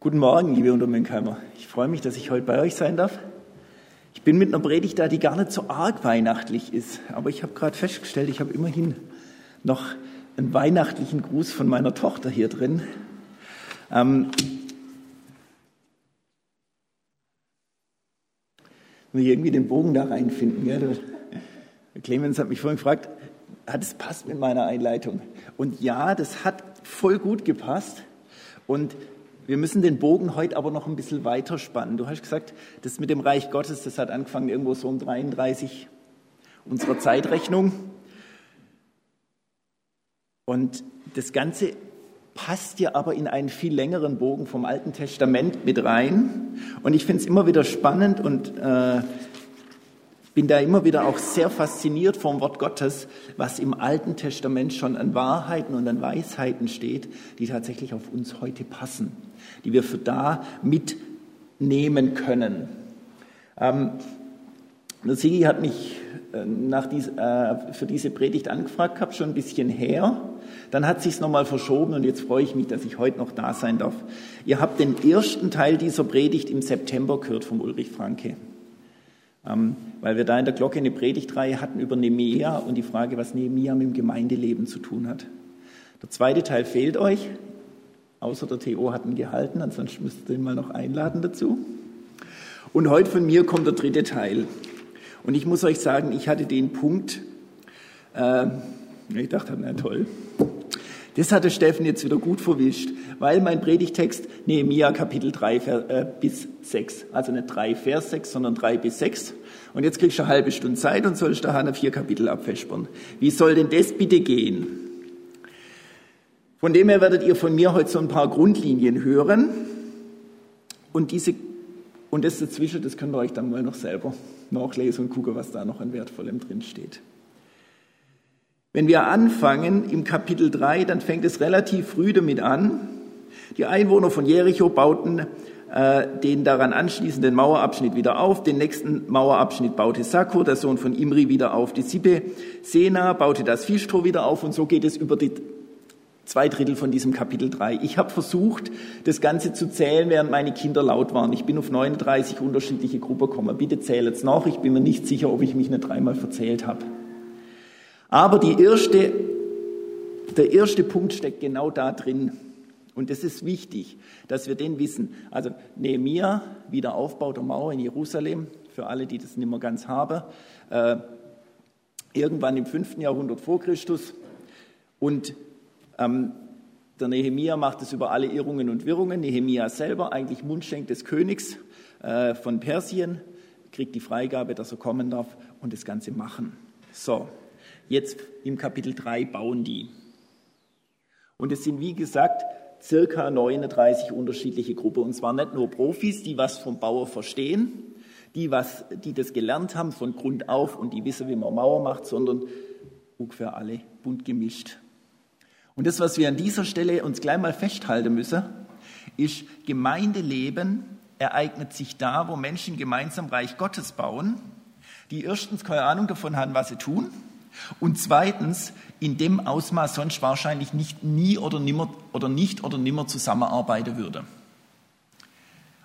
Guten Morgen, liebe Untermünkheimer. Ich freue mich, dass ich heute bei euch sein darf. Ich bin mit einer Predigt da, die gar nicht so arg weihnachtlich ist. Aber ich habe gerade festgestellt, ich habe immerhin noch einen weihnachtlichen Gruß von meiner Tochter hier drin. Ähm, muss ich irgendwie den Bogen da reinfinden. Gell? Clemens hat mich vorhin gefragt, hat es passt mit meiner Einleitung? Und ja, das hat voll gut gepasst. Und wir müssen den Bogen heute aber noch ein bisschen weiter spannen. Du hast gesagt, das mit dem Reich Gottes, das hat angefangen irgendwo so um 33 unserer Zeitrechnung. Und das Ganze passt ja aber in einen viel längeren Bogen vom Alten Testament mit rein. Und ich finde es immer wieder spannend und äh, bin da immer wieder auch sehr fasziniert vom Wort Gottes, was im Alten Testament schon an Wahrheiten und an Weisheiten steht, die tatsächlich auf uns heute passen, die wir für da mitnehmen können. Ähm, Sigi hat mich äh, nach dies, äh, für diese Predigt angefragt gehabt, schon ein bisschen her. Dann hat sich's nochmal verschoben und jetzt freue ich mich, dass ich heute noch da sein darf. Ihr habt den ersten Teil dieser Predigt im September gehört vom Ulrich Franke. Ähm, weil wir da in der Glocke eine Predigtreihe hatten über Nehemia und die Frage, was Nehemia mit dem Gemeindeleben zu tun hat. Der zweite Teil fehlt euch, außer der TO hat ihn gehalten, ansonsten müsst ihr ihn mal noch einladen dazu. Und heute von mir kommt der dritte Teil. Und ich muss euch sagen, ich hatte den Punkt, äh, ich dachte, na toll, das hatte Steffen jetzt wieder gut verwischt, weil mein Predigtext Nehemia Kapitel 3 äh, bis 6, also nicht 3 Vers 6, sondern 3 bis 6. Und jetzt kriegst du eine halbe Stunde Zeit und sollst da Hanna vier Kapitel abfespern. Wie soll denn das bitte gehen? Von dem her werdet ihr von mir heute so ein paar Grundlinien hören. Und diese, und das dazwischen, das könnt ihr euch dann mal noch selber nachlesen und gucken, was da noch an Wertvollem drin steht. Wenn wir anfangen im Kapitel 3, dann fängt es relativ früh damit an. Die Einwohner von Jericho bauten äh, den daran anschließenden Mauerabschnitt wieder auf. Den nächsten Mauerabschnitt baute Sakur, der Sohn von Imri, wieder auf. Die Sippe Sena baute das Fischtor wieder auf und so geht es über die zwei Drittel von diesem Kapitel 3. Ich habe versucht, das Ganze zu zählen, während meine Kinder laut waren. Ich bin auf 39 unterschiedliche Gruppen gekommen. Bitte zählt es nach. Ich bin mir nicht sicher, ob ich mich nicht dreimal verzählt habe. Aber erste, der erste Punkt steckt genau da drin. Und es ist wichtig, dass wir den wissen. Also Nehemiah, Wiederaufbau der Mauer in Jerusalem, für alle, die das nicht mehr ganz haben, äh, irgendwann im 5. Jahrhundert vor Christus. Und ähm, der Nehemia macht es über alle Irrungen und Wirrungen. Nehemia selber, eigentlich Mundschenk des Königs äh, von Persien, kriegt die Freigabe, dass er kommen darf und das Ganze machen. So, Jetzt im Kapitel 3 bauen die. Und es sind, wie gesagt, circa 39 unterschiedliche Gruppen. Und zwar nicht nur Profis, die was vom Bauer verstehen, die, was, die das gelernt haben von Grund auf und die wissen, wie man Mauer macht, sondern ungefähr alle bunt gemischt. Und das, was wir an dieser Stelle uns gleich mal festhalten müssen, ist, Gemeindeleben ereignet sich da, wo Menschen gemeinsam Reich Gottes bauen, die erstens keine Ahnung davon haben, was sie tun, und zweitens, in dem Ausmaß sonst wahrscheinlich nicht nie oder nimmer oder nicht oder nimmer zusammenarbeiten würde.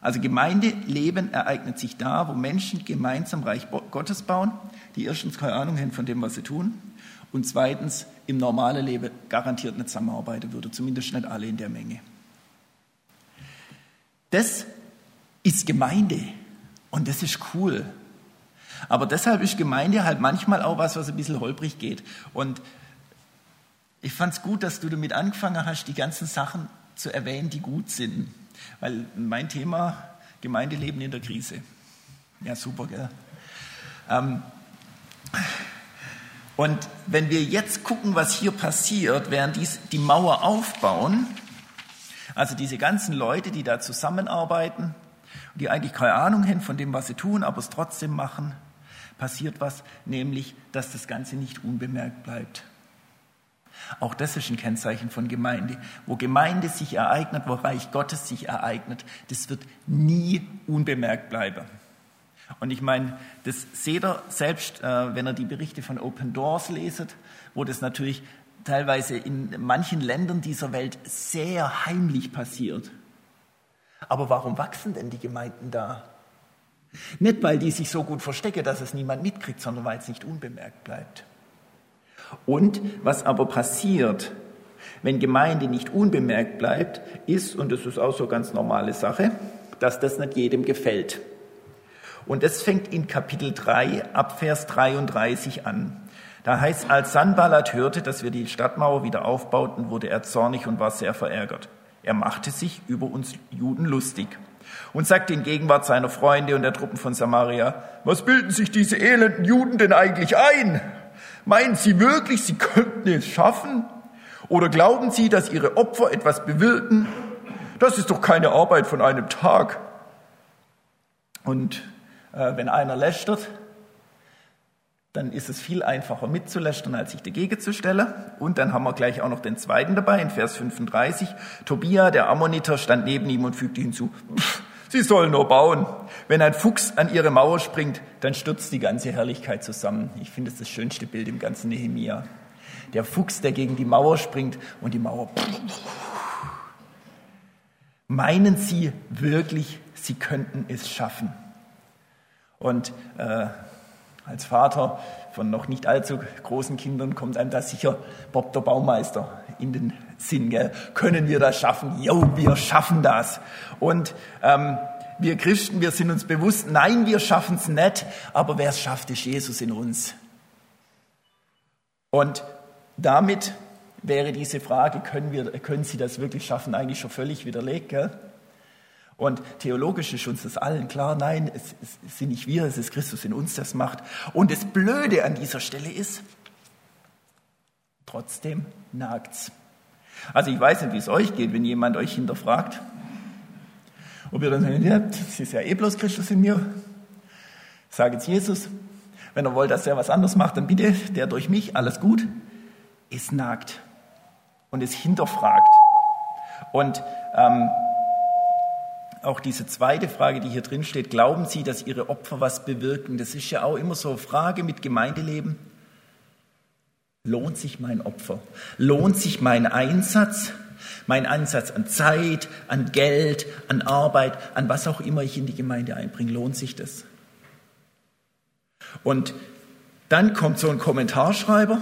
Also Gemeindeleben ereignet sich da, wo Menschen gemeinsam Reich Gottes bauen, die erstens keine Ahnung haben von dem, was sie tun, und zweitens im normalen Leben garantiert nicht zusammenarbeiten würde, zumindest nicht alle in der Menge. Das ist Gemeinde und das ist cool. Aber deshalb ist Gemeinde halt manchmal auch was, was ein bisschen holprig geht. Und ich fand es gut, dass du damit angefangen hast, die ganzen Sachen zu erwähnen, die gut sind. Weil mein Thema Gemeindeleben in der Krise. Ja, super, gell? Ähm, und wenn wir jetzt gucken, was hier passiert, während die, die Mauer aufbauen, also diese ganzen Leute, die da zusammenarbeiten, die eigentlich keine Ahnung haben von dem, was sie tun, aber es trotzdem machen, passiert was, nämlich, dass das Ganze nicht unbemerkt bleibt. Auch das ist ein Kennzeichen von Gemeinde. Wo Gemeinde sich ereignet, wo Reich Gottes sich ereignet, das wird nie unbemerkt bleiben. Und ich meine, das seht ihr selbst, äh, wenn ihr die Berichte von Open Doors leset, wo das natürlich teilweise in manchen Ländern dieser Welt sehr heimlich passiert. Aber warum wachsen denn die Gemeinden da? Nicht, weil die sich so gut verstecken, dass es niemand mitkriegt, sondern weil es nicht unbemerkt bleibt. Und was aber passiert, wenn Gemeinde nicht unbemerkt bleibt, ist, und das ist auch so ganz normale Sache, dass das nicht jedem gefällt. Und das fängt in Kapitel 3 ab Vers 33 an. Da heißt, als Sanballat hörte, dass wir die Stadtmauer wieder aufbauten, wurde er zornig und war sehr verärgert. Er machte sich über uns Juden lustig und sagte in Gegenwart seiner Freunde und der Truppen von Samaria, was bilden sich diese elenden Juden denn eigentlich ein? Meinen sie wirklich, sie könnten es schaffen? Oder glauben sie, dass ihre Opfer etwas bewirken? Das ist doch keine Arbeit von einem Tag. Und äh, wenn einer lästert, dann ist es viel einfacher mitzulästern, als sich dagegen zu stellen. Und dann haben wir gleich auch noch den zweiten dabei, in Vers 35. Tobia, der Ammoniter, stand neben ihm und fügte hinzu, Sie sollen nur bauen. Wenn ein Fuchs an ihre Mauer springt, dann stürzt die ganze Herrlichkeit zusammen. Ich finde es das schönste Bild im ganzen Nehemia. Der Fuchs, der gegen die Mauer springt und die Mauer. Meinen Sie wirklich, Sie könnten es schaffen? Und äh, als Vater von noch nicht allzu großen Kindern kommt einem da sicher Bob der Baumeister in den Sinn. Gell? Können wir das schaffen? Jo, wir schaffen das. Und ähm, wir Christen, wir sind uns bewusst, nein, wir schaffen es nicht, aber wer es schafft, ist Jesus in uns. Und damit wäre diese Frage, können, wir, können Sie das wirklich schaffen, eigentlich schon völlig widerlegt. Gell? Und theologisch ist uns das allen klar, nein, es, es sind nicht wir, es ist Christus in uns, das macht. Und das Blöde an dieser Stelle ist, trotzdem nagt's. Also ich weiß nicht, wie es euch geht, wenn jemand euch hinterfragt. Ob ihr dann sagt, ja, das ist ja eh bloß Christus in mir. Sage jetzt Jesus, wenn er wollt, dass er was anderes macht, dann bitte, der durch mich, alles gut. Es nagt und es hinterfragt. Und ähm, auch diese zweite Frage, die hier drin steht, glauben Sie, dass Ihre Opfer was bewirken? Das ist ja auch immer so eine Frage mit Gemeindeleben. Lohnt sich mein Opfer? Lohnt sich mein Einsatz? Mein Einsatz an Zeit, an Geld, an Arbeit, an was auch immer ich in die Gemeinde einbringe, lohnt sich das? Und dann kommt so ein Kommentarschreiber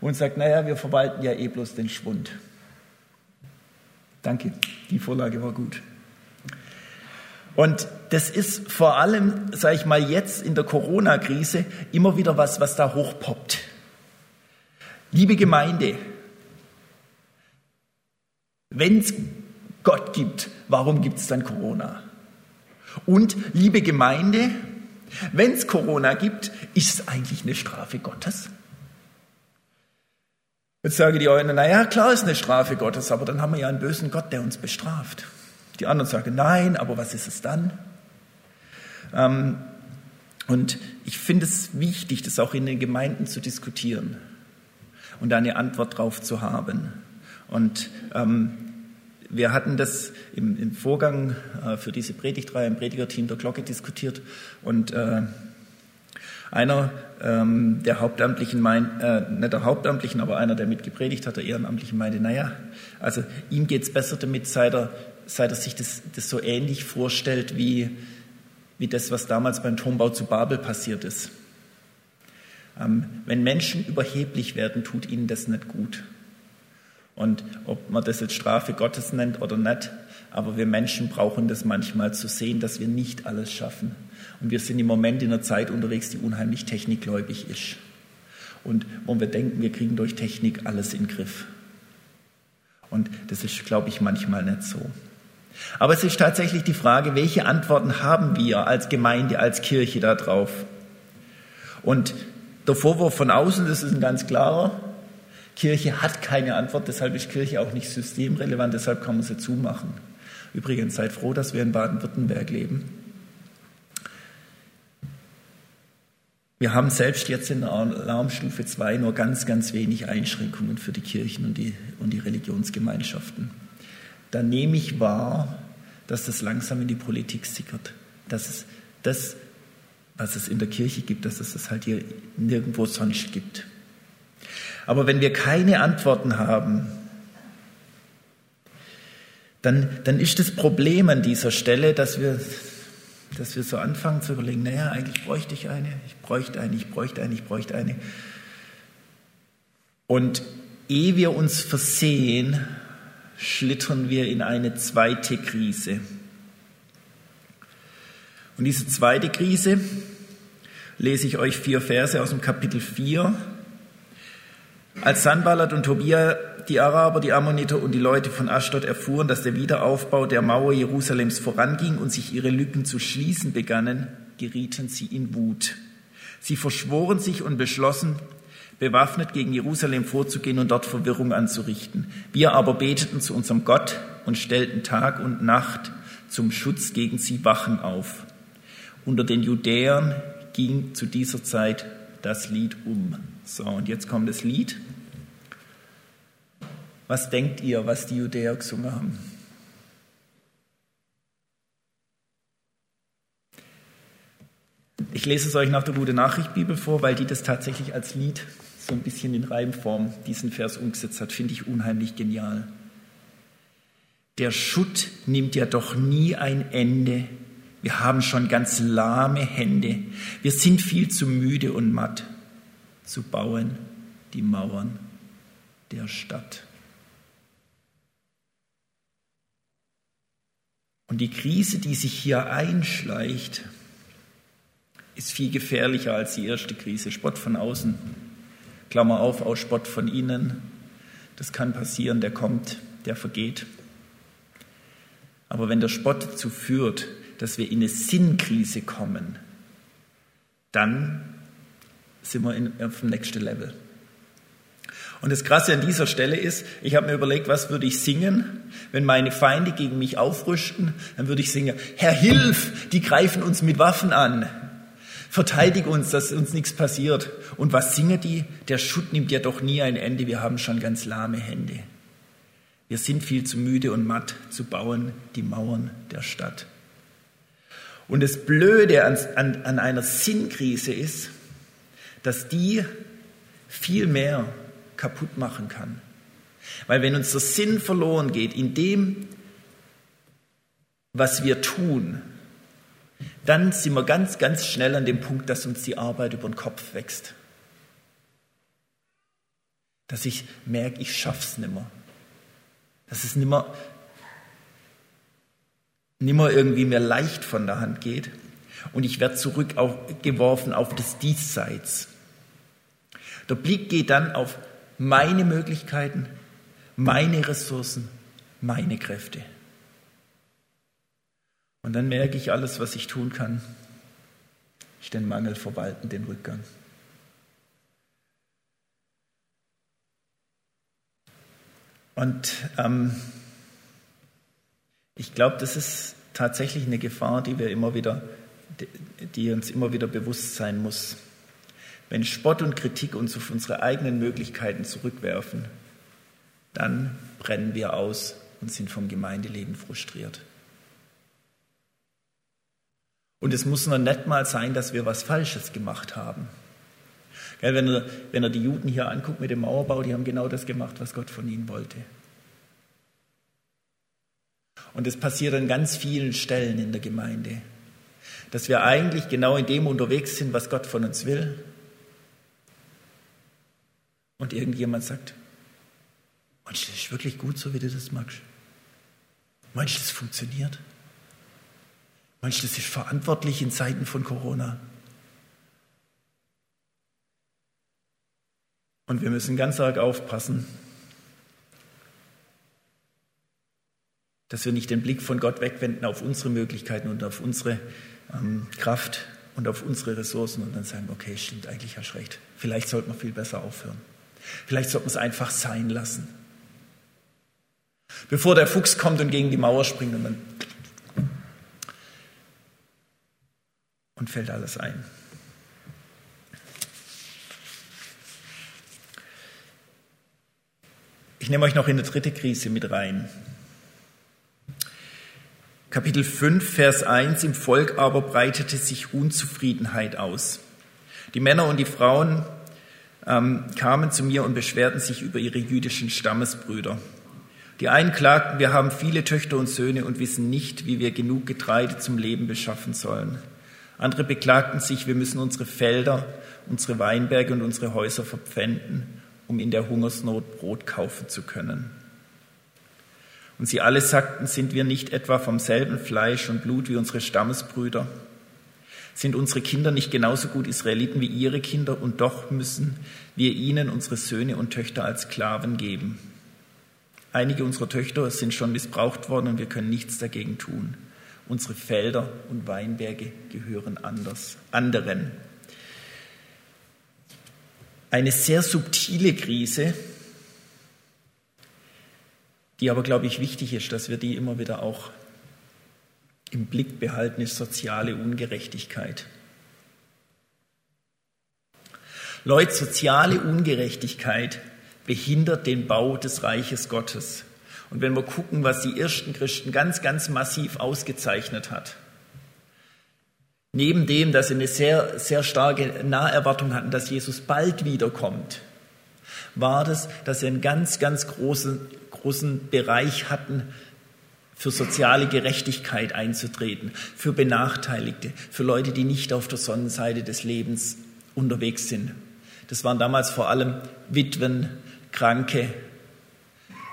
und sagt, naja, wir verwalten ja eh bloß den Schwund. Danke, die Vorlage war gut. Und das ist vor allem, sage ich mal, jetzt in der Corona-Krise immer wieder was, was da hochpoppt. Liebe Gemeinde, wenn es Gott gibt, warum gibt es dann Corona? Und liebe Gemeinde, wenn es Corona gibt, ist es eigentlich eine Strafe Gottes? Jetzt sage die einen, naja, klar ist eine Strafe Gottes, aber dann haben wir ja einen bösen Gott, der uns bestraft. Die anderen sagen, nein, aber was ist es dann? Ähm, und ich finde es wichtig, das auch in den Gemeinden zu diskutieren und da eine Antwort drauf zu haben. Und ähm, wir hatten das im, im Vorgang äh, für diese Predigtreihe im Predigerteam der Glocke diskutiert und äh, einer ähm, der Hauptamtlichen meint, äh, nicht der Hauptamtlichen, aber einer, der mitgepredigt hat, der Ehrenamtlichen meinte, naja, also ihm geht's besser damit, seit er seit er sich das, das so ähnlich vorstellt wie, wie das, was damals beim Turmbau zu Babel passiert ist. Ähm, wenn Menschen überheblich werden, tut ihnen das nicht gut. Und ob man das jetzt Strafe Gottes nennt oder nicht, aber wir Menschen brauchen das manchmal zu sehen, dass wir nicht alles schaffen. Und wir sind im Moment in einer Zeit unterwegs, die unheimlich technikgläubig ist. Und wo wir denken, wir kriegen durch Technik alles in den Griff. Und das ist, glaube ich, manchmal nicht so. Aber es ist tatsächlich die Frage, welche Antworten haben wir als Gemeinde, als Kirche darauf? Und der Vorwurf von außen, das ist ein ganz klarer. Kirche hat keine Antwort, deshalb ist Kirche auch nicht systemrelevant, deshalb kann man sie zumachen. Übrigens, seid froh, dass wir in Baden-Württemberg leben. Wir haben selbst jetzt in der Alarmstufe 2 nur ganz, ganz wenig Einschränkungen für die Kirchen und die, und die Religionsgemeinschaften dann nehme ich wahr, dass das langsam in die Politik sickert. Dass es das, was es in der Kirche gibt, dass es das halt hier nirgendwo sonst gibt. Aber wenn wir keine Antworten haben, dann, dann ist das Problem an dieser Stelle, dass wir, dass wir so anfangen zu überlegen, naja, eigentlich bräuchte ich eine, ich bräuchte eine, ich bräuchte eine, ich bräuchte eine. Und ehe wir uns versehen, schlittern wir in eine zweite Krise. Und diese zweite Krise lese ich euch vier Verse aus dem Kapitel 4. Als Sanballat und Tobia, die Araber, die Ammoniter und die Leute von Ashdod erfuhren, dass der Wiederaufbau der Mauer Jerusalems voranging und sich ihre Lücken zu schließen begannen, gerieten sie in Wut. Sie verschworen sich und beschlossen, bewaffnet gegen Jerusalem vorzugehen und dort Verwirrung anzurichten. Wir aber beteten zu unserem Gott und stellten Tag und Nacht zum Schutz gegen sie Wachen auf. Unter den Judäern ging zu dieser Zeit das Lied um. So, und jetzt kommt das Lied. Was denkt ihr, was die Judäer gesungen haben? Ich lese es euch nach der Gute Nachricht Bibel vor, weil die das tatsächlich als Lied so ein bisschen in Reimform diesen Vers umgesetzt hat, finde ich unheimlich genial. Der Schutt nimmt ja doch nie ein Ende. Wir haben schon ganz lahme Hände. Wir sind viel zu müde und matt zu bauen die Mauern der Stadt. Und die Krise, die sich hier einschleicht, ist viel gefährlicher als die erste Krise. Spott von außen, Klammer auf, aus Spott von innen. Das kann passieren, der kommt, der vergeht. Aber wenn der Spott dazu führt, dass wir in eine Sinnkrise kommen, dann sind wir in, auf dem nächsten Level. Und das Krasse an dieser Stelle ist, ich habe mir überlegt, was würde ich singen, wenn meine Feinde gegen mich aufrüsten? Dann würde ich singen, Herr, hilf, die greifen uns mit Waffen an. Verteidig uns, dass uns nichts passiert. Und was singen die? Der Schutt nimmt ja doch nie ein Ende, wir haben schon ganz lahme Hände. Wir sind viel zu müde und matt zu bauen die Mauern der Stadt. Und das Blöde an, an, an einer Sinnkrise ist, dass die viel mehr kaputt machen kann. Weil wenn uns der Sinn verloren geht in dem, was wir tun, dann sind wir ganz, ganz schnell an dem Punkt, dass uns die Arbeit über den Kopf wächst. Dass ich merke, ich schaff's nimmer. Dass es nimmer, nimmer irgendwie mir leicht von der Hand geht. Und ich werde zurückgeworfen auf das Diesseits. Der Blick geht dann auf meine Möglichkeiten, meine Ressourcen, meine Kräfte. Und dann merke ich alles, was ich tun kann. Ich den Mangel verwalten, den Rückgang. Und ähm, ich glaube, das ist tatsächlich eine Gefahr, die wir immer wieder, die uns immer wieder bewusst sein muss. Wenn Spott und Kritik uns auf unsere eigenen Möglichkeiten zurückwerfen, dann brennen wir aus und sind vom Gemeindeleben frustriert. Und es muss noch nicht mal sein, dass wir was Falsches gemacht haben. Wenn er, wenn er die Juden hier anguckt mit dem Mauerbau, die haben genau das gemacht, was Gott von ihnen wollte. Und es passiert an ganz vielen Stellen in der Gemeinde, dass wir eigentlich genau in dem unterwegs sind, was Gott von uns will, und irgendjemand sagt, meinst du, das ist wirklich gut, so wie du das magst? Meinst du, das funktioniert? Das ist verantwortlich in Zeiten von Corona? Und wir müssen ganz arg aufpassen, dass wir nicht den Blick von Gott wegwenden auf unsere Möglichkeiten und auf unsere ähm, Kraft und auf unsere Ressourcen und dann sagen, okay, stimmt, eigentlich hast recht. Vielleicht sollte man viel besser aufhören. Vielleicht sollte man es einfach sein lassen. Bevor der Fuchs kommt und gegen die Mauer springt und dann und fällt alles ein. Ich nehme euch noch in eine dritte Krise mit rein. Kapitel 5, Vers 1, im Volk aber breitete sich Unzufriedenheit aus. Die Männer und die Frauen ähm, kamen zu mir und beschwerten sich über ihre jüdischen Stammesbrüder. Die einen klagten, wir haben viele Töchter und Söhne und wissen nicht, wie wir genug Getreide zum Leben beschaffen sollen. Andere beklagten sich, wir müssen unsere Felder, unsere Weinberge und unsere Häuser verpfänden, um in der Hungersnot Brot kaufen zu können. Und sie alle sagten, sind wir nicht etwa vom selben Fleisch und Blut wie unsere Stammesbrüder? Sind unsere Kinder nicht genauso gut Israeliten wie ihre Kinder und doch müssen wir ihnen unsere Söhne und Töchter als Sklaven geben? Einige unserer Töchter sind schon missbraucht worden und wir können nichts dagegen tun. Unsere Felder und Weinberge gehören anders, anderen. Eine sehr subtile Krise, die aber, glaube ich, wichtig ist, dass wir die immer wieder auch im Blick behalten, ist soziale Ungerechtigkeit. Leute, soziale Ungerechtigkeit behindert den Bau des Reiches Gottes. Und wenn wir gucken, was die ersten Christen ganz, ganz massiv ausgezeichnet hat, neben dem, dass sie eine sehr, sehr starke Naherwartung hatten, dass Jesus bald wiederkommt, war das, dass sie einen ganz, ganz großen, großen Bereich hatten, für soziale Gerechtigkeit einzutreten, für Benachteiligte, für Leute, die nicht auf der Sonnenseite des Lebens unterwegs sind. Das waren damals vor allem Witwen, Kranke,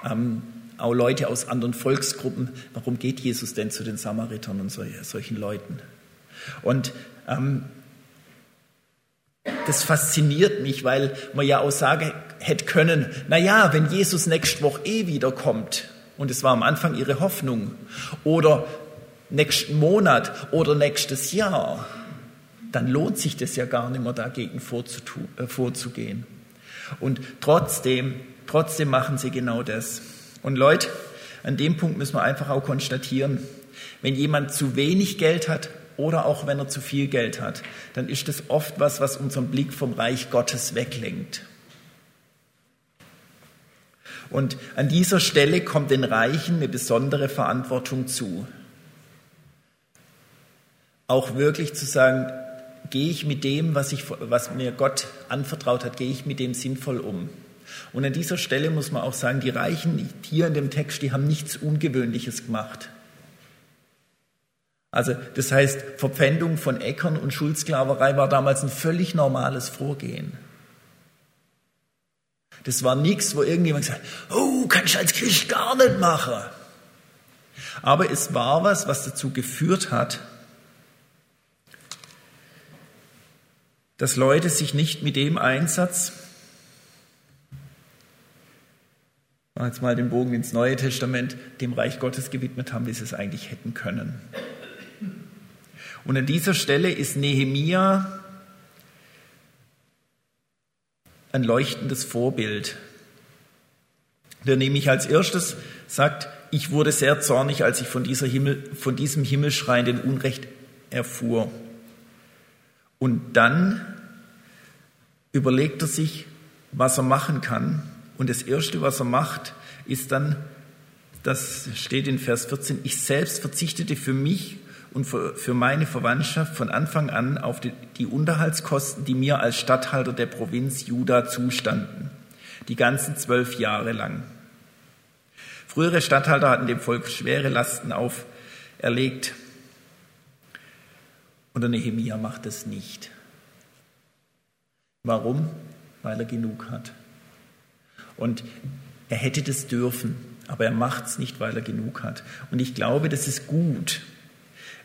ähm, auch Leute aus anderen Volksgruppen. Warum geht Jesus denn zu den Samaritern und solchen Leuten? Und ähm, das fasziniert mich, weil man ja auch sagen hätte können, na ja, wenn Jesus nächste Woche eh wiederkommt, und es war am Anfang ihre Hoffnung. Oder nächsten Monat oder nächstes Jahr. Dann lohnt sich das ja gar nicht mehr dagegen äh, vorzugehen. Und trotzdem, trotzdem machen sie genau das. Und Leute, an dem Punkt müssen wir einfach auch konstatieren, wenn jemand zu wenig Geld hat oder auch wenn er zu viel Geld hat, dann ist das oft was, was unseren Blick vom Reich Gottes weglenkt. Und an dieser Stelle kommt den Reichen eine besondere Verantwortung zu. Auch wirklich zu sagen, gehe ich mit dem, was, ich, was mir Gott anvertraut hat, gehe ich mit dem sinnvoll um. Und an dieser Stelle muss man auch sagen, die Reichen hier in dem Text, die haben nichts Ungewöhnliches gemacht. Also das heißt, Verpfändung von Äckern und Schuldsklaverei war damals ein völlig normales Vorgehen. Das war nichts, wo irgendjemand gesagt hat, oh, kann ich als Christ gar nicht machen. Aber es war was, was dazu geführt hat, dass Leute sich nicht mit dem Einsatz, jetzt mal den Bogen ins Neue Testament, dem Reich Gottes gewidmet haben, wie sie es eigentlich hätten können. Und an dieser Stelle ist Nehemia ein leuchtendes Vorbild, der nämlich als erstes sagt, ich wurde sehr zornig, als ich von, dieser Himmel, von diesem himmelschreienden Unrecht erfuhr. Und dann überlegt er sich, was er machen kann. Und das Erste, was er macht, ist dann, das steht in Vers 14, ich selbst verzichtete für mich und für meine Verwandtschaft von Anfang an auf die Unterhaltskosten, die mir als Statthalter der Provinz Juda zustanden, die ganzen zwölf Jahre lang. Frühere Statthalter hatten dem Volk schwere Lasten auferlegt und der Nehemia macht es nicht. Warum? Weil er genug hat. Und er hätte das dürfen, aber er macht es nicht, weil er genug hat. Und ich glaube, das ist gut,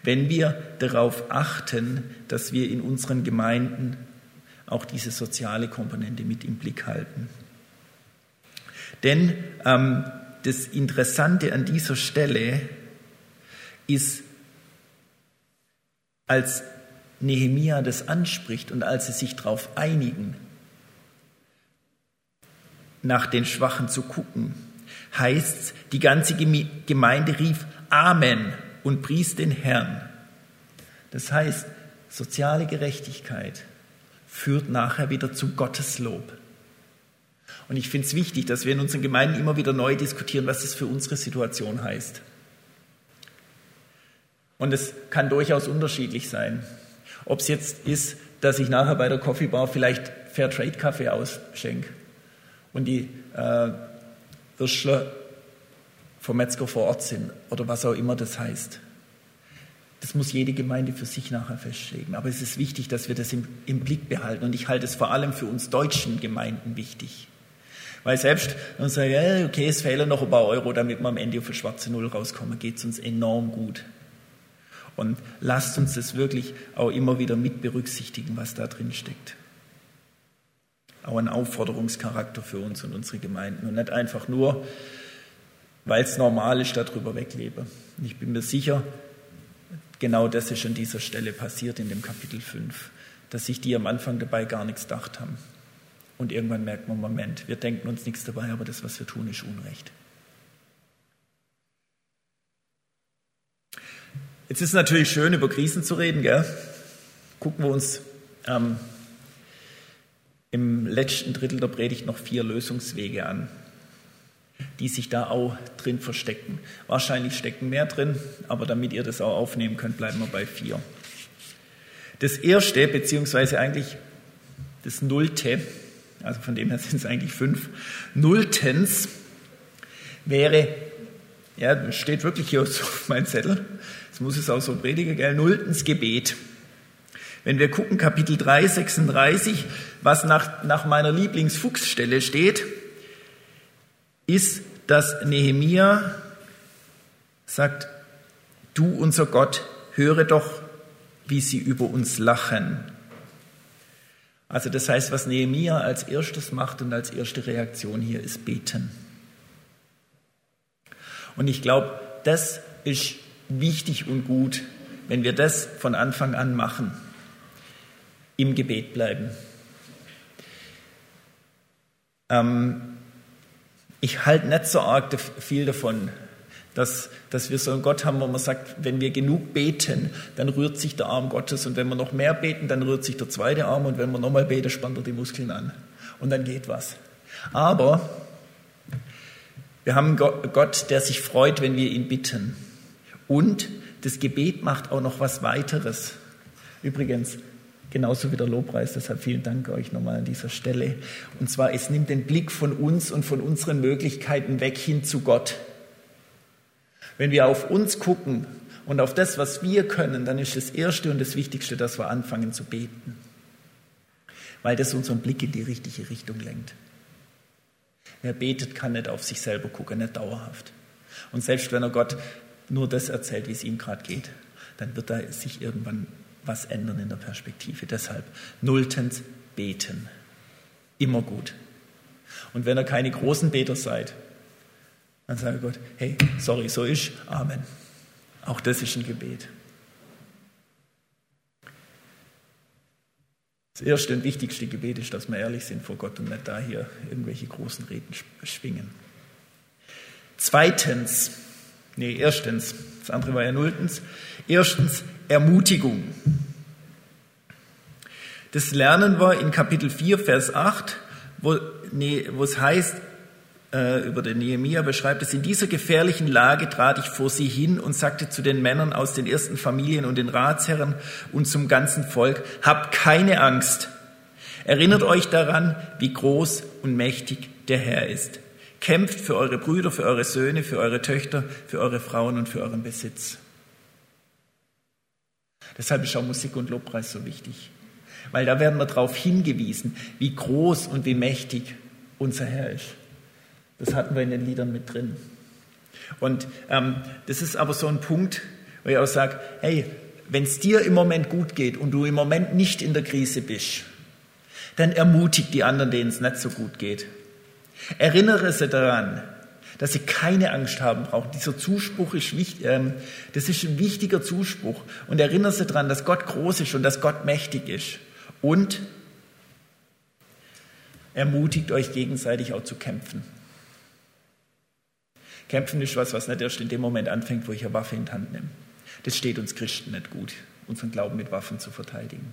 wenn wir darauf achten, dass wir in unseren Gemeinden auch diese soziale Komponente mit im Blick halten. Denn ähm, das Interessante an dieser Stelle ist, als Nehemia das anspricht und als sie sich darauf einigen, nach den Schwachen zu gucken, heißt die ganze Gemeinde rief Amen und pries den Herrn. Das heißt, soziale Gerechtigkeit führt nachher wieder zu Gottes Lob. Und ich finde es wichtig, dass wir in unseren Gemeinden immer wieder neu diskutieren, was das für unsere Situation heißt. Und es kann durchaus unterschiedlich sein. Ob es jetzt ist, dass ich nachher bei der Coffee Bar vielleicht Fairtrade Kaffee ausschenke und die äh, Würstler vom Metzger vor Ort sind oder was auch immer das heißt. Das muss jede Gemeinde für sich nachher festlegen. Aber es ist wichtig, dass wir das im, im Blick behalten. Und ich halte es vor allem für uns deutschen Gemeinden wichtig. Weil selbst, wenn sagt, ja, okay, es fehlen noch ein paar Euro, damit wir am Ende auf eine schwarze Null rauskommen, geht es uns enorm gut. Und lasst uns das wirklich auch immer wieder mit berücksichtigen, was da drin steckt. Auch ein Aufforderungscharakter für uns und unsere Gemeinden. Und nicht einfach nur, weil es normal ist, darüber weglebe. Und ich bin mir sicher, genau das ist an dieser Stelle passiert in dem Kapitel 5, dass sich die am Anfang dabei gar nichts gedacht haben. Und irgendwann merkt man, Moment, wir denken uns nichts dabei, aber das, was wir tun, ist Unrecht. Jetzt ist es natürlich schön, über Krisen zu reden, gell? Gucken wir uns ähm, im letzten Drittel der Predigt noch vier Lösungswege an, die sich da auch drin verstecken. Wahrscheinlich stecken mehr drin, aber damit ihr das auch aufnehmen könnt, bleiben wir bei vier. Das erste, beziehungsweise eigentlich das nullte, also von dem her sind es eigentlich fünf. Nulltens wäre, ja, steht wirklich hier auf meinem Zettel, das muss es auch so predigen, gell? Nulltens Gebet. Wenn wir gucken, Kapitel 3, 36, was nach, nach meiner Lieblingsfuchsstelle steht, ist, dass Nehemia sagt, du unser Gott, höre doch, wie sie über uns lachen. Also das heißt, was Nehemia als erstes macht und als erste Reaktion hier ist beten. Und ich glaube, das ist wichtig und gut, wenn wir das von Anfang an machen, im Gebet bleiben. Ähm, ich halte nicht so arg viel davon, dass, dass wir so einen Gott haben, wo man sagt, wenn wir genug beten, dann rührt sich der Arm Gottes und wenn wir noch mehr beten, dann rührt sich der zweite Arm und wenn wir nochmal beten, spannt er die Muskeln an und dann geht was. Aber wir haben Gott, der sich freut, wenn wir ihn bitten. Und das Gebet macht auch noch was weiteres. Übrigens, genauso wie der Lobpreis, deshalb vielen Dank euch nochmal an dieser Stelle. Und zwar, es nimmt den Blick von uns und von unseren Möglichkeiten weg hin zu Gott. Wenn wir auf uns gucken und auf das, was wir können, dann ist das Erste und das Wichtigste, dass wir anfangen zu beten. Weil das unseren Blick in die richtige Richtung lenkt. Wer betet, kann nicht auf sich selber gucken, nicht dauerhaft. Und selbst wenn er Gott nur das erzählt, wie es ihm gerade geht, dann wird da sich irgendwann was ändern in der Perspektive. Deshalb nulltens beten. Immer gut. Und wenn ihr keine großen Beter seid, dann sage Gott, hey, sorry, so ist, Amen. Auch das ist ein Gebet. Das erste und wichtigste Gebet ist, dass wir ehrlich sind vor Gott und nicht da hier irgendwelche großen Reden schwingen. Zweitens, nee, erstens, das andere war ja nulltens, erstens Ermutigung. Das lernen wir in Kapitel 4, Vers 8, wo, nee, es heißt, äh, über den Nehemia beschreibt es, in dieser gefährlichen Lage trat ich vor sie hin und sagte zu den Männern aus den ersten Familien und den Ratsherren und zum ganzen Volk, habt keine Angst. Erinnert euch daran, wie groß und mächtig der Herr ist. Kämpft für eure Brüder, für eure Söhne, für eure Töchter, für eure Frauen und für euren Besitz. Deshalb ist auch Musik und Lobpreis so wichtig. Weil da werden wir darauf hingewiesen, wie groß und wie mächtig unser Herr ist. Das hatten wir in den Liedern mit drin. Und ähm, das ist aber so ein Punkt, wo ich auch sage, hey, wenn es dir im Moment gut geht und du im Moment nicht in der Krise bist, dann ermutigt die anderen, denen es nicht so gut geht. Erinnere sie daran, dass sie keine Angst haben brauchen. Dieser Zuspruch ist wichtig, ähm, das ist ein wichtiger Zuspruch. Und erinnere sie daran, dass Gott groß ist und dass Gott mächtig ist. Und ermutigt euch gegenseitig auch zu kämpfen. Kämpfen ist was, was nicht erst in dem Moment anfängt, wo ich eine Waffe in die Hand nehme. Das steht uns Christen nicht gut, unseren Glauben mit Waffen zu verteidigen.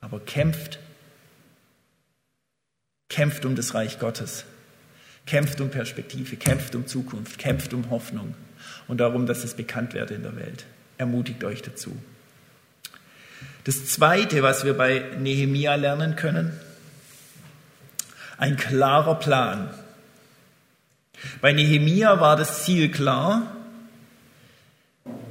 Aber kämpft. Kämpft um das Reich Gottes. Kämpft um Perspektive, kämpft um Zukunft, kämpft um Hoffnung und darum, dass es bekannt werde in der Welt. Ermutigt euch dazu. Das Zweite, was wir bei Nehemia lernen können, ein klarer Plan. Bei Nehemia war das Ziel klar,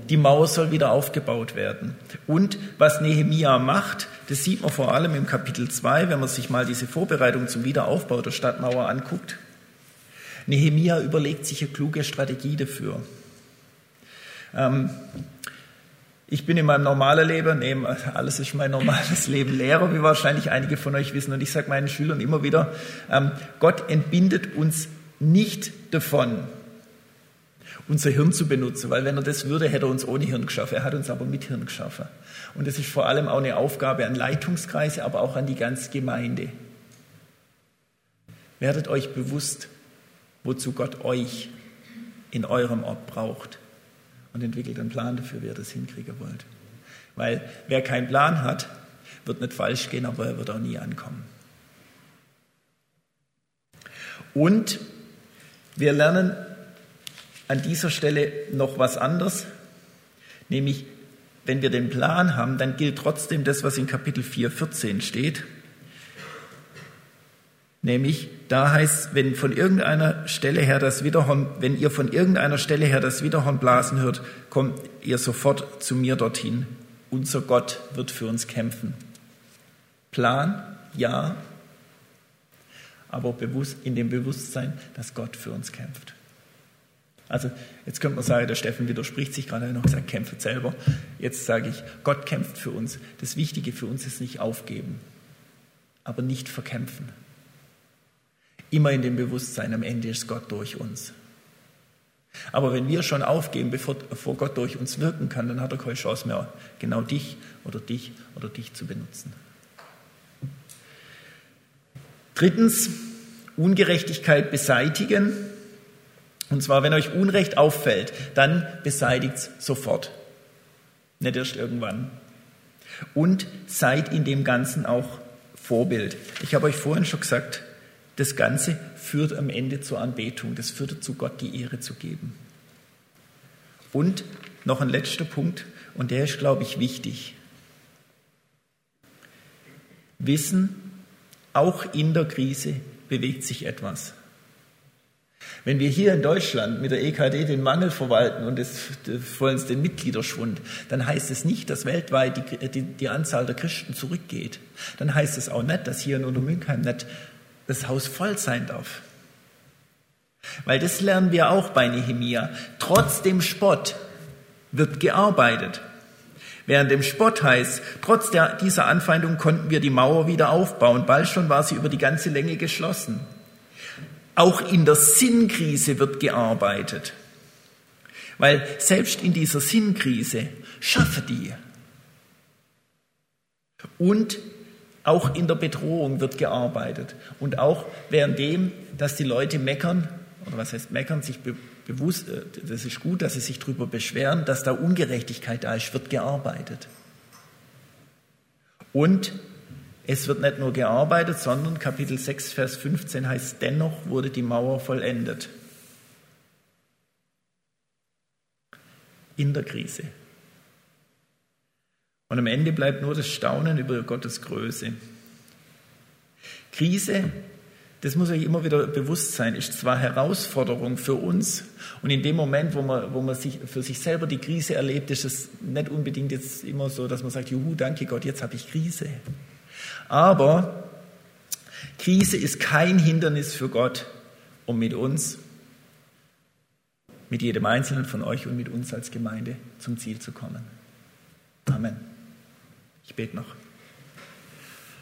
die Mauer soll wieder aufgebaut werden. Und was Nehemia macht, das sieht man vor allem im Kapitel 2, wenn man sich mal diese Vorbereitung zum Wiederaufbau der Stadtmauer anguckt. Nehemia überlegt sich eine kluge Strategie dafür. Ähm, ich bin in meinem normalen Leben, nee, alles ist mein normales Leben, Lehrer, wie wahrscheinlich einige von euch wissen. Und ich sage meinen Schülern immer wieder, ähm, Gott entbindet uns nicht davon, unser Hirn zu benutzen, weil wenn er das würde, hätte er uns ohne Hirn geschaffen. Er hat uns aber mit Hirn geschaffen. Und das ist vor allem auch eine Aufgabe an Leitungskreise, aber auch an die ganze Gemeinde. Werdet euch bewusst, wozu Gott euch in eurem Ort braucht und entwickelt einen Plan dafür, wie ihr das hinkriegen wollt. Weil wer keinen Plan hat, wird nicht falsch gehen, aber er wird auch nie ankommen. Und wir lernen an dieser Stelle noch was anderes, nämlich wenn wir den Plan haben, dann gilt trotzdem das, was in Kapitel 4, 14 steht. Nämlich, da heißt, wenn von irgendeiner Stelle her das Widerhorn, wenn ihr von irgendeiner Stelle her das Widerhorn blasen hört, kommt ihr sofort zu mir dorthin. Unser Gott wird für uns kämpfen. Plan, ja, aber bewusst, in dem Bewusstsein, dass Gott für uns kämpft. Also jetzt könnte man sagen, der Steffen widerspricht sich gerade noch gesagt, kämpft selber. Jetzt sage ich, Gott kämpft für uns. Das Wichtige für uns ist nicht aufgeben, aber nicht verkämpfen. Immer in dem Bewusstsein, am Ende ist Gott durch uns. Aber wenn wir schon aufgeben, bevor Gott durch uns wirken kann, dann hat er keine Chance mehr, genau dich oder dich oder dich zu benutzen. Drittens, Ungerechtigkeit beseitigen. Und zwar, wenn euch Unrecht auffällt, dann beseitigt es sofort. Nicht erst irgendwann. Und seid in dem Ganzen auch Vorbild. Ich habe euch vorhin schon gesagt, das Ganze führt am Ende zur Anbetung. Das führt dazu, Gott die Ehre zu geben. Und noch ein letzter Punkt, und der ist, glaube ich, wichtig. Wissen, auch in der Krise bewegt sich etwas. Wenn wir hier in Deutschland mit der EKD den Mangel verwalten und des, vollends den Mitgliederschwund, dann heißt es nicht, dass weltweit die, die, die, Anzahl der Christen zurückgeht. Dann heißt es auch nicht, dass hier in Untermünkheim nicht das Haus voll sein darf. Weil das lernen wir auch bei Nehemia. Trotz dem Spott wird gearbeitet. Während dem Spott heißt, trotz der, dieser Anfeindung konnten wir die Mauer wieder aufbauen. Bald schon war sie über die ganze Länge geschlossen. Auch in der Sinnkrise wird gearbeitet. Weil selbst in dieser Sinnkrise schaffe die. Und auch in der Bedrohung wird gearbeitet. Und auch währenddem, dass die Leute meckern, oder was heißt meckern, sich be bewusst, äh, das ist gut, dass sie sich darüber beschweren, dass da Ungerechtigkeit da ist, wird gearbeitet. Und es wird nicht nur gearbeitet, sondern Kapitel 6, Vers 15 heißt, dennoch wurde die Mauer vollendet. In der Krise. Und am Ende bleibt nur das Staunen über Gottes Größe. Krise, das muss euch immer wieder bewusst sein, ist zwar Herausforderung für uns. Und in dem Moment, wo man, wo man sich für sich selber die Krise erlebt, ist es nicht unbedingt jetzt immer so, dass man sagt, juhu, danke Gott, jetzt habe ich Krise. Aber Krise ist kein Hindernis für Gott, um mit uns, mit jedem Einzelnen von euch und mit uns als Gemeinde zum Ziel zu kommen. Amen. Ich bete noch.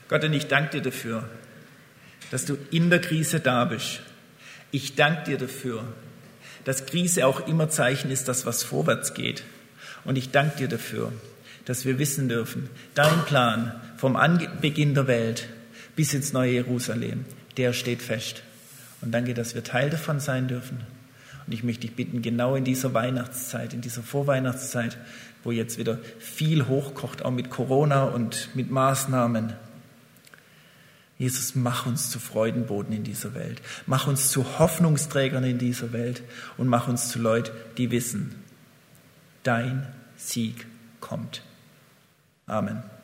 Gott, und ich danke dir dafür, dass du in der Krise da bist. Ich danke dir dafür, dass Krise auch immer Zeichen ist, dass was vorwärts geht. Und ich danke dir dafür, dass wir wissen dürfen, dein Plan vom Anbeginn der Welt bis ins neue Jerusalem, der steht fest. Und danke, dass wir Teil davon sein dürfen. Und ich möchte dich bitten, genau in dieser Weihnachtszeit, in dieser Vorweihnachtszeit, wo jetzt wieder viel hochkocht, auch mit Corona und mit Maßnahmen. Jesus, mach uns zu Freudenboden in dieser Welt. Mach uns zu Hoffnungsträgern in dieser Welt und mach uns zu Leuten, die wissen, dein Sieg kommt. Amen.